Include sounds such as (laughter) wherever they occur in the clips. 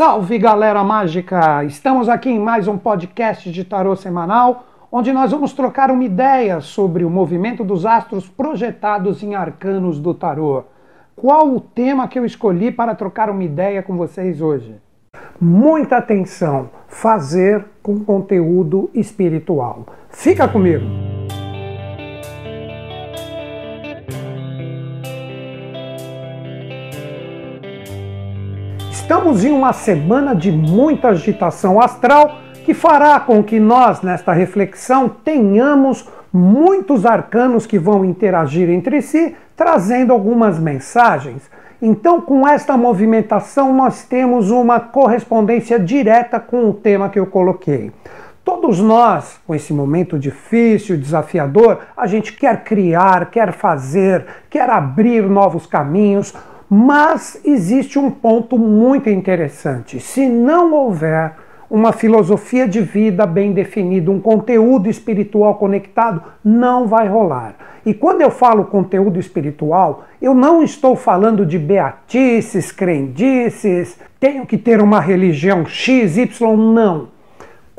Salve galera mágica! Estamos aqui em mais um podcast de tarô semanal, onde nós vamos trocar uma ideia sobre o movimento dos astros projetados em arcanos do tarô. Qual o tema que eu escolhi para trocar uma ideia com vocês hoje? Muita atenção, fazer com conteúdo espiritual. Fica comigo! Estamos em uma semana de muita agitação astral que fará com que nós, nesta reflexão, tenhamos muitos arcanos que vão interagir entre si, trazendo algumas mensagens. Então, com esta movimentação, nós temos uma correspondência direta com o tema que eu coloquei. Todos nós, com esse momento difícil, desafiador, a gente quer criar, quer fazer, quer abrir novos caminhos, mas existe um ponto muito interessante. Se não houver uma filosofia de vida bem definida, um conteúdo espiritual conectado, não vai rolar. E quando eu falo conteúdo espiritual, eu não estou falando de beatices, crendices, tenho que ter uma religião X, Y, não.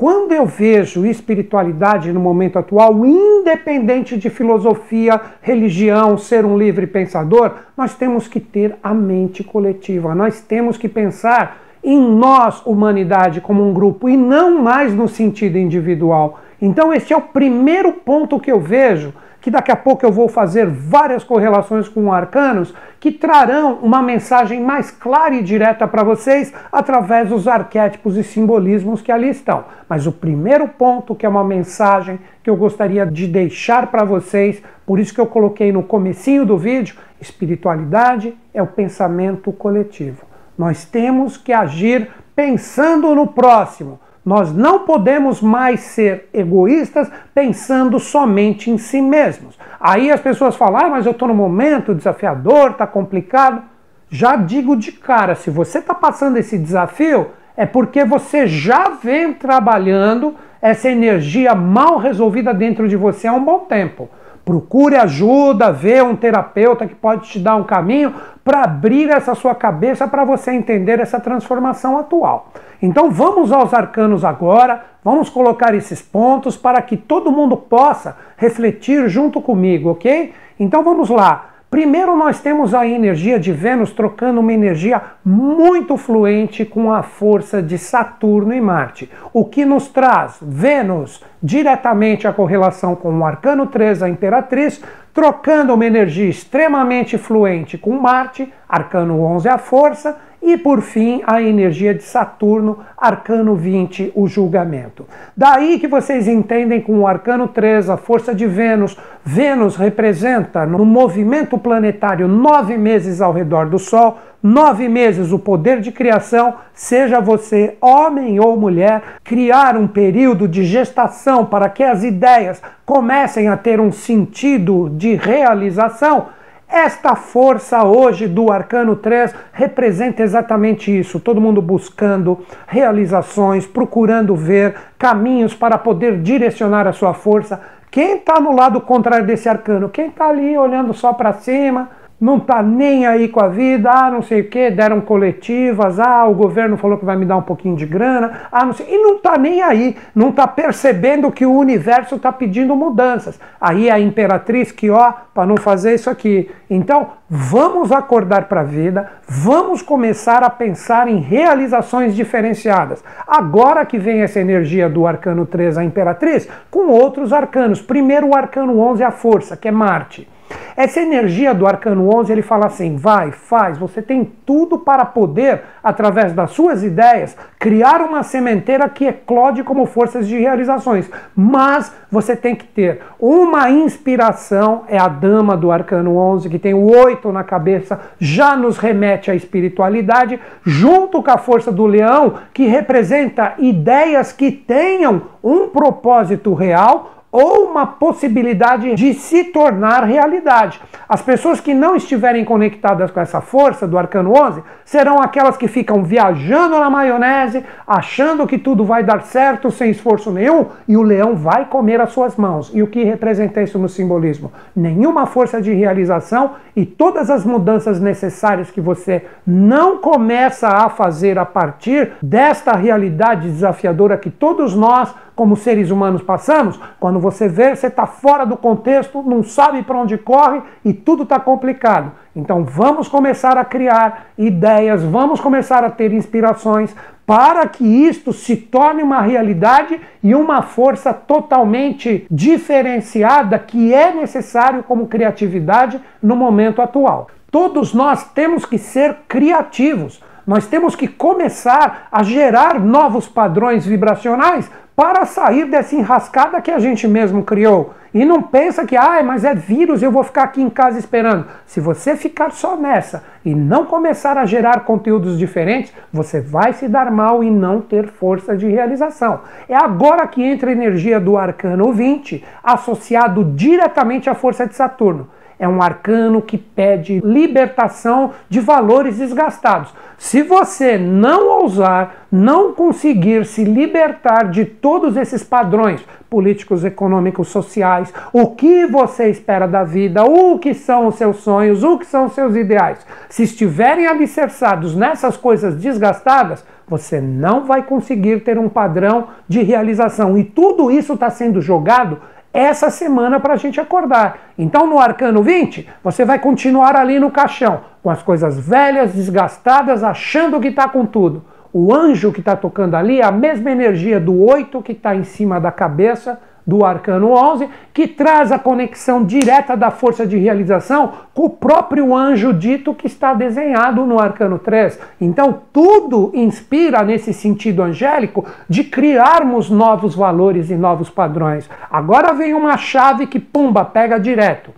Quando eu vejo espiritualidade no momento atual, independente de filosofia, religião, ser um livre pensador, nós temos que ter a mente coletiva. Nós temos que pensar em nós, humanidade, como um grupo e não mais no sentido individual. Então, esse é o primeiro ponto que eu vejo que daqui a pouco eu vou fazer várias correlações com arcanos que trarão uma mensagem mais clara e direta para vocês através dos arquétipos e simbolismos que ali estão. Mas o primeiro ponto, que é uma mensagem que eu gostaria de deixar para vocês, por isso que eu coloquei no comecinho do vídeo, espiritualidade é o pensamento coletivo. Nós temos que agir pensando no próximo, nós não podemos mais ser egoístas pensando somente em si mesmos. Aí as pessoas falam, ah, mas eu estou no momento desafiador, está complicado. Já digo de cara, se você está passando esse desafio, é porque você já vem trabalhando essa energia mal resolvida dentro de você há um bom tempo. Procure ajuda, vê um terapeuta que pode te dar um caminho para abrir essa sua cabeça para você entender essa transformação atual. Então vamos aos arcanos agora, vamos colocar esses pontos para que todo mundo possa refletir junto comigo, ok? Então vamos lá. Primeiro, nós temos a energia de Vênus trocando uma energia muito fluente com a força de Saturno e Marte. O que nos traz Vênus diretamente a correlação com o arcano 3, a Imperatriz, trocando uma energia extremamente fluente com Marte, arcano 11, a força, e por fim, a energia de Saturno, arcano 20, o julgamento. Daí que vocês entendem com o arcano 3, a força de Vênus. Vênus representa no movimento planetário nove meses ao redor do Sol, nove meses o poder de criação, seja você homem ou mulher, criar um período de gestação para que as ideias comecem a ter um sentido de realização esta força hoje do Arcano 3 representa exatamente isso. Todo mundo buscando realizações, procurando ver caminhos para poder direcionar a sua força. Quem está no lado contrário desse arcano? Quem está ali olhando só para cima? Não está nem aí com a vida, ah, não sei o que, deram coletivas, ah, o governo falou que vai me dar um pouquinho de grana, ah, não sei, e não está nem aí, não está percebendo que o universo está pedindo mudanças. Aí a imperatriz que, ó, para não fazer isso aqui. Então, vamos acordar para a vida, vamos começar a pensar em realizações diferenciadas. Agora que vem essa energia do arcano 3, a imperatriz, com outros arcanos. Primeiro o arcano 11, a força, que é Marte. Essa energia do arcano 11, ele fala assim: vai, faz, você tem tudo para poder, através das suas ideias, criar uma sementeira que eclode como forças de realizações. Mas você tem que ter uma inspiração, é a dama do arcano 11, que tem o 8 na cabeça, já nos remete à espiritualidade, junto com a força do leão, que representa ideias que tenham um propósito real ou uma possibilidade de se tornar realidade. As pessoas que não estiverem conectadas com essa força do arcano 11 serão aquelas que ficam viajando na maionese, achando que tudo vai dar certo sem esforço nenhum e o leão vai comer as suas mãos. E o que representa isso no simbolismo? Nenhuma força de realização e todas as mudanças necessárias que você não começa a fazer a partir desta realidade desafiadora que todos nós como seres humanos passamos, quando você vê, você está fora do contexto, não sabe para onde corre e tudo está complicado. Então vamos começar a criar ideias, vamos começar a ter inspirações para que isto se torne uma realidade e uma força totalmente diferenciada que é necessário como criatividade no momento atual. Todos nós temos que ser criativos. Nós temos que começar a gerar novos padrões vibracionais para sair dessa enrascada que a gente mesmo criou. E não pensa que, ah, mas é vírus, eu vou ficar aqui em casa esperando. Se você ficar só nessa e não começar a gerar conteúdos diferentes, você vai se dar mal e não ter força de realização. É agora que entra a energia do arcano 20, associado diretamente à força de Saturno é um arcano que pede libertação de valores desgastados. Se você não ousar, não conseguir se libertar de todos esses padrões políticos, econômicos, sociais, o que você espera da vida, o que são os seus sonhos, o que são os seus ideais, se estiverem alicerçados nessas coisas desgastadas, você não vai conseguir ter um padrão de realização. E tudo isso está sendo jogado essa semana para a gente acordar. Então, no Arcano 20, você vai continuar ali no caixão, com as coisas velhas, desgastadas, achando que está com tudo. O anjo que está tocando ali é a mesma energia do 8 que está em cima da cabeça do arcano 11, que traz a conexão direta da força de realização com o próprio anjo dito que está desenhado no arcano 3. Então, tudo inspira nesse sentido angélico de criarmos novos valores e novos padrões. Agora vem uma chave que, pumba, pega direto.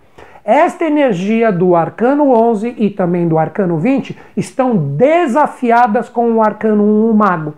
Esta energia do arcano 11 e também do arcano 20 estão desafiadas com o arcano 1 o mago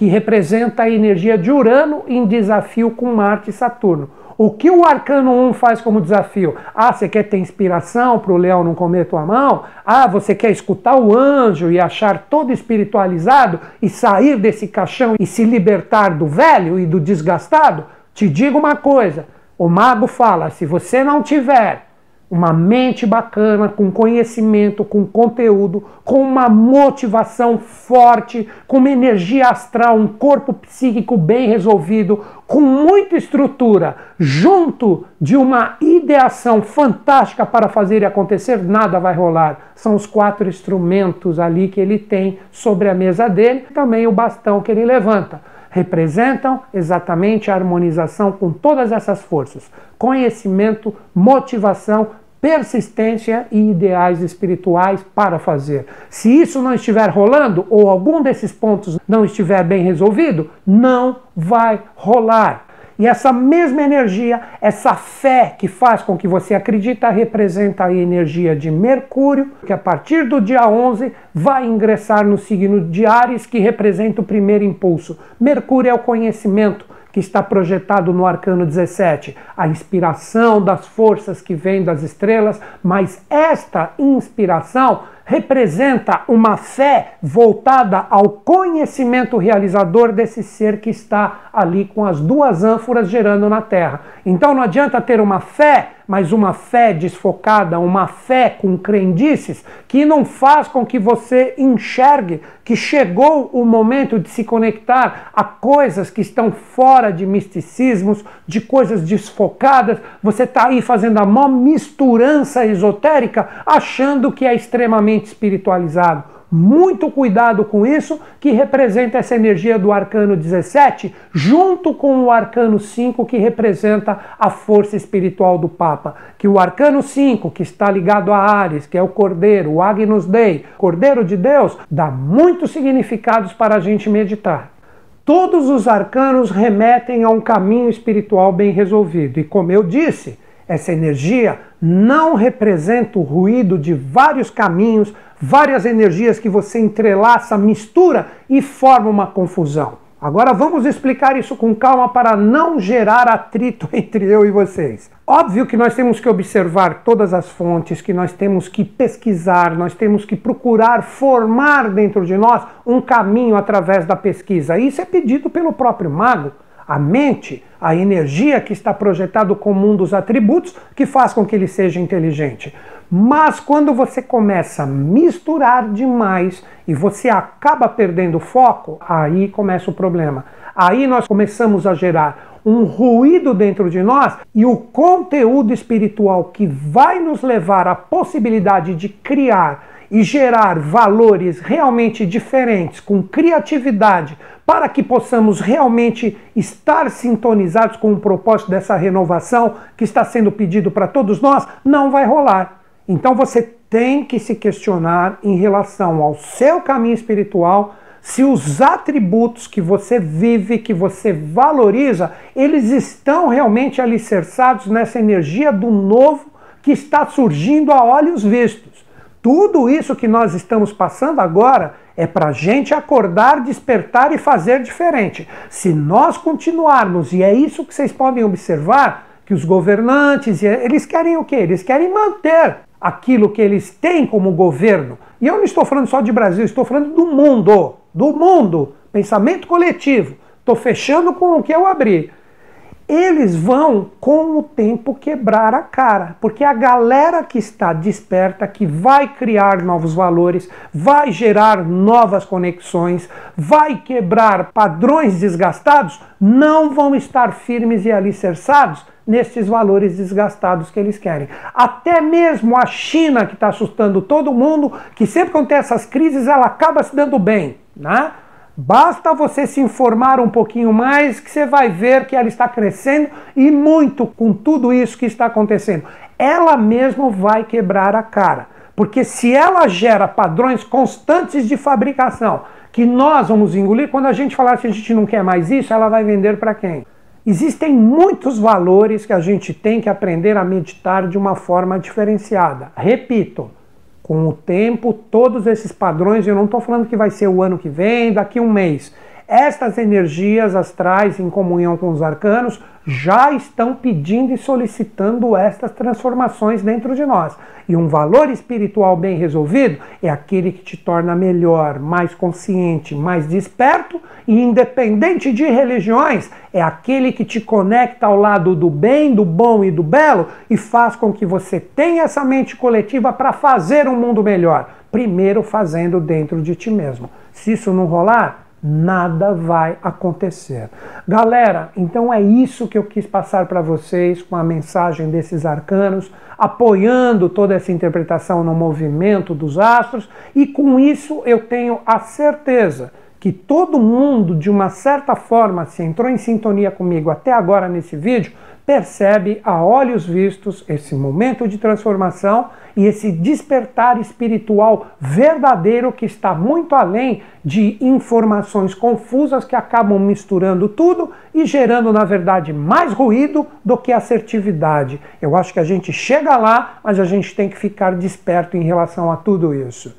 que representa a energia de Urano em desafio com Marte e Saturno. O que o Arcano 1 faz como desafio? Ah, você quer ter inspiração para o leão não comer tua mão? Ah, você quer escutar o anjo e achar todo espiritualizado e sair desse caixão e se libertar do velho e do desgastado? Te digo uma coisa: o mago fala, se você não tiver uma mente bacana, com conhecimento, com conteúdo, com uma motivação forte, com uma energia astral, um corpo psíquico bem resolvido, com muita estrutura, junto de uma ideação fantástica para fazer acontecer, nada vai rolar. São os quatro instrumentos ali que ele tem sobre a mesa dele, também o bastão que ele levanta representam exatamente a harmonização com todas essas forças: conhecimento, motivação, persistência e ideais espirituais para fazer. Se isso não estiver rolando ou algum desses pontos não estiver bem resolvido, não vai rolar. E essa mesma energia, essa fé que faz com que você acredita, representa a energia de Mercúrio, que a partir do dia 11 vai ingressar no signo de Ares, que representa o primeiro impulso. Mercúrio é o conhecimento, que está projetado no arcano 17, a inspiração das forças que vêm das estrelas, mas esta inspiração representa uma fé voltada ao conhecimento realizador desse ser que está ali com as duas ânforas gerando na Terra. Então não adianta ter uma fé mas uma fé desfocada, uma fé com crendices, que não faz com que você enxergue que chegou o momento de se conectar a coisas que estão fora de misticismos, de coisas desfocadas. Você está aí fazendo a maior misturança esotérica, achando que é extremamente espiritualizado. Muito cuidado com isso, que representa essa energia do arcano 17, junto com o arcano 5, que representa a força espiritual do Papa. Que o arcano 5, que está ligado a Ares, que é o Cordeiro, o Agnus Dei, Cordeiro de Deus, dá muitos significados para a gente meditar. Todos os arcanos remetem a um caminho espiritual bem resolvido. E como eu disse, essa energia não representa o ruído de vários caminhos, várias energias que você entrelaça, mistura e forma uma confusão. Agora vamos explicar isso com calma para não gerar atrito (laughs) entre eu e vocês. Óbvio que nós temos que observar todas as fontes, que nós temos que pesquisar, nós temos que procurar formar dentro de nós um caminho através da pesquisa. Isso é pedido pelo próprio mago. A mente, a energia que está projetado como um dos atributos que faz com que ele seja inteligente. Mas quando você começa a misturar demais e você acaba perdendo foco, aí começa o problema. Aí nós começamos a gerar um ruído dentro de nós e o conteúdo espiritual que vai nos levar à possibilidade de criar e gerar valores realmente diferentes, com criatividade, para que possamos realmente estar sintonizados com o propósito dessa renovação que está sendo pedido para todos nós, não vai rolar. Então você tem que se questionar em relação ao seu caminho espiritual, se os atributos que você vive, que você valoriza, eles estão realmente alicerçados nessa energia do novo que está surgindo a olhos vistos. Tudo isso que nós estamos passando agora é para a gente acordar, despertar e fazer diferente. Se nós continuarmos, e é isso que vocês podem observar, que os governantes, eles querem o quê? Eles querem manter aquilo que eles têm como governo. E eu não estou falando só de Brasil, estou falando do mundo, do mundo, pensamento coletivo. Estou fechando com o que eu abri. Eles vão, com o tempo, quebrar a cara, porque a galera que está desperta, que vai criar novos valores, vai gerar novas conexões, vai quebrar padrões desgastados, não vão estar firmes e alicerçados nestes valores desgastados que eles querem. Até mesmo a China, que está assustando todo mundo, que sempre quando tem essas crises ela acaba se dando bem. Né? Basta você se informar um pouquinho mais que você vai ver que ela está crescendo e muito com tudo isso que está acontecendo. Ela mesma vai quebrar a cara. Porque se ela gera padrões constantes de fabricação que nós vamos engolir, quando a gente falar que a gente não quer mais isso, ela vai vender para quem? Existem muitos valores que a gente tem que aprender a meditar de uma forma diferenciada. Repito, com o tempo, todos esses padrões, eu não estou falando que vai ser o ano que vem, daqui um mês. Estas energias astrais, em comunhão com os arcanos, já estão pedindo e solicitando estas transformações dentro de nós. E um valor espiritual bem resolvido é aquele que te torna melhor, mais consciente, mais desperto e independente de religiões, é aquele que te conecta ao lado do bem, do bom e do belo e faz com que você tenha essa mente coletiva para fazer um mundo melhor. Primeiro fazendo dentro de ti mesmo. Se isso não rolar, nada vai acontecer. Galera, então é isso que eu quis passar para vocês com a mensagem desses arcanos, apoiando toda essa interpretação no movimento dos astros, e com isso eu tenho a certeza que todo mundo, de uma certa forma, se entrou em sintonia comigo até agora nesse vídeo, percebe a olhos vistos esse momento de transformação e esse despertar espiritual verdadeiro que está muito além de informações confusas que acabam misturando tudo e gerando, na verdade, mais ruído do que assertividade. Eu acho que a gente chega lá, mas a gente tem que ficar desperto em relação a tudo isso.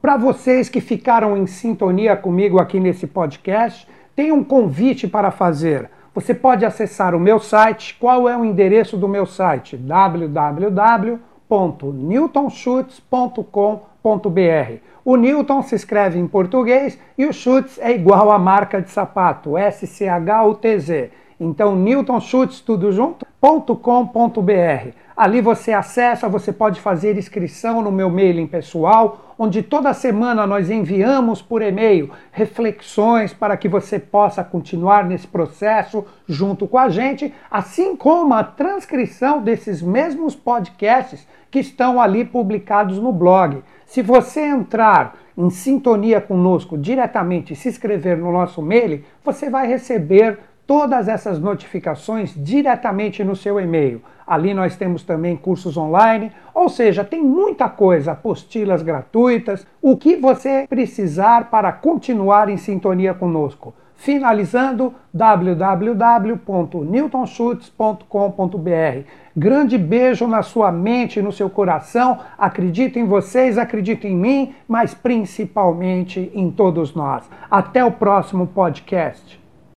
Para vocês que ficaram em sintonia comigo aqui nesse podcast, tem um convite para fazer. Você pode acessar o meu site. Qual é o endereço do meu site? www.newtonschutz.com.br. O Newton se escreve em português e o Schutz é igual à marca de sapato, S-C-H-U-T-Z. Então, Newton Schutz, tudo junto, .com.br. Ali você acessa, você pode fazer inscrição no meu mailing pessoal, onde toda semana nós enviamos por e-mail reflexões para que você possa continuar nesse processo junto com a gente, assim como a transcrição desses mesmos podcasts que estão ali publicados no blog. Se você entrar em sintonia conosco diretamente e se inscrever no nosso mailing, você vai receber todas essas notificações diretamente no seu e-mail. Ali nós temos também cursos online, ou seja, tem muita coisa, apostilas gratuitas, o que você precisar para continuar em sintonia conosco. Finalizando, www.newtonschutz.com.br. Grande beijo na sua mente no seu coração. Acredito em vocês, acredito em mim, mas principalmente em todos nós. Até o próximo podcast.